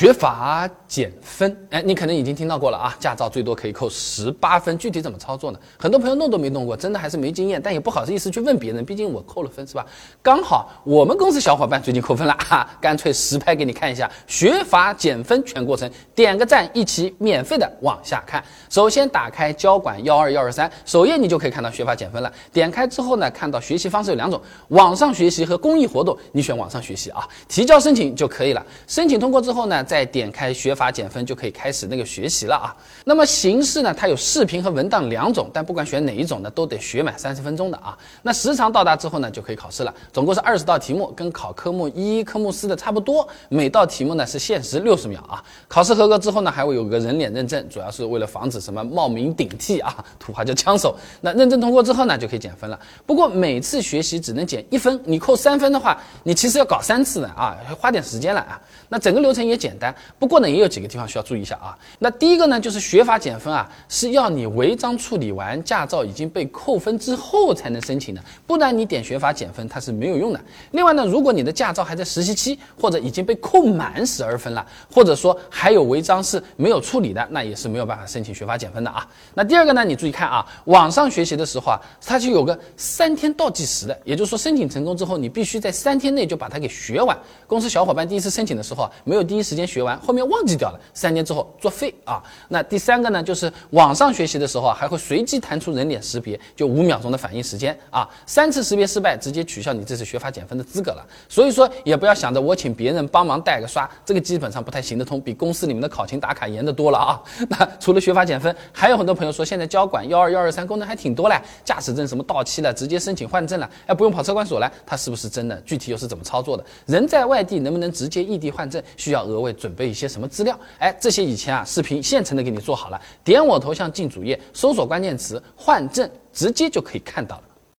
学法减分，哎，你可能已经听到过了啊，驾照最多可以扣十八分，具体怎么操作呢？很多朋友弄都没弄过，真的还是没经验，但也不好意思去问别人，毕竟我扣了分是吧？刚好我们公司小伙伴最近扣分了哈，干脆实拍给你看一下学法减分全过程，点个赞，一起免费的往下看。首先打开交管幺二幺二三首页，你就可以看到学法减分了。点开之后呢，看到学习方式有两种，网上学习和公益活动，你选网上学习啊，提交申请就可以了。申请通过之后呢？再点开学法减分就可以开始那个学习了啊。那么形式呢，它有视频和文档两种，但不管选哪一种呢，都得学满三十分钟的啊。那时长到达之后呢，就可以考试了。总共是二十道题目，跟考科目一、科目四的差不多。每道题目呢是限时六十秒啊。考试合格之后呢，还会有个人脸认证，主要是为了防止什么冒名顶替啊，土话叫枪手。那认证通过之后呢，就可以减分了。不过每次学习只能减一分，你扣三分的话，你其实要搞三次的啊，花点时间了啊。那整个流程也简。不过呢，也有几个地方需要注意一下啊。那第一个呢，就是学法减分啊，是要你违章处理完，驾照已经被扣分之后才能申请的，不然你点学法减分它是没有用的。另外呢，如果你的驾照还在实习期，或者已经被扣满十二分了，或者说还有违章是没有处理的，那也是没有办法申请学法减分的啊。那第二个呢，你注意看啊，网上学习的时候啊，它就有个三天倒计时的，也就是说申请成功之后，你必须在三天内就把它给学完。公司小伙伴第一次申请的时候啊，没有第一时间。学完后面忘记掉了，三年之后作废啊！那第三个呢，就是网上学习的时候啊，还会随机弹出人脸识别，就五秒钟的反应时间啊，三次识别失败，直接取消你这次学法减分的资格了。所以说，也不要想着我请别人帮忙带个刷，这个基本上不太行得通，比公司里面的考勤打卡严得多了啊！那除了学法减分，还有很多朋友说现在交管幺二幺二三功能还挺多嘞，驾驶证什么到期了，直接申请换证了，哎，不用跑车管所了，它是不是真的？具体又是怎么操作的？人在外地能不能直接异地换证？需要额外。准备一些什么资料？哎，这些以前啊，视频现成的给你做好了。点我头像进主页，搜索关键词“换证”，直接就可以看到了。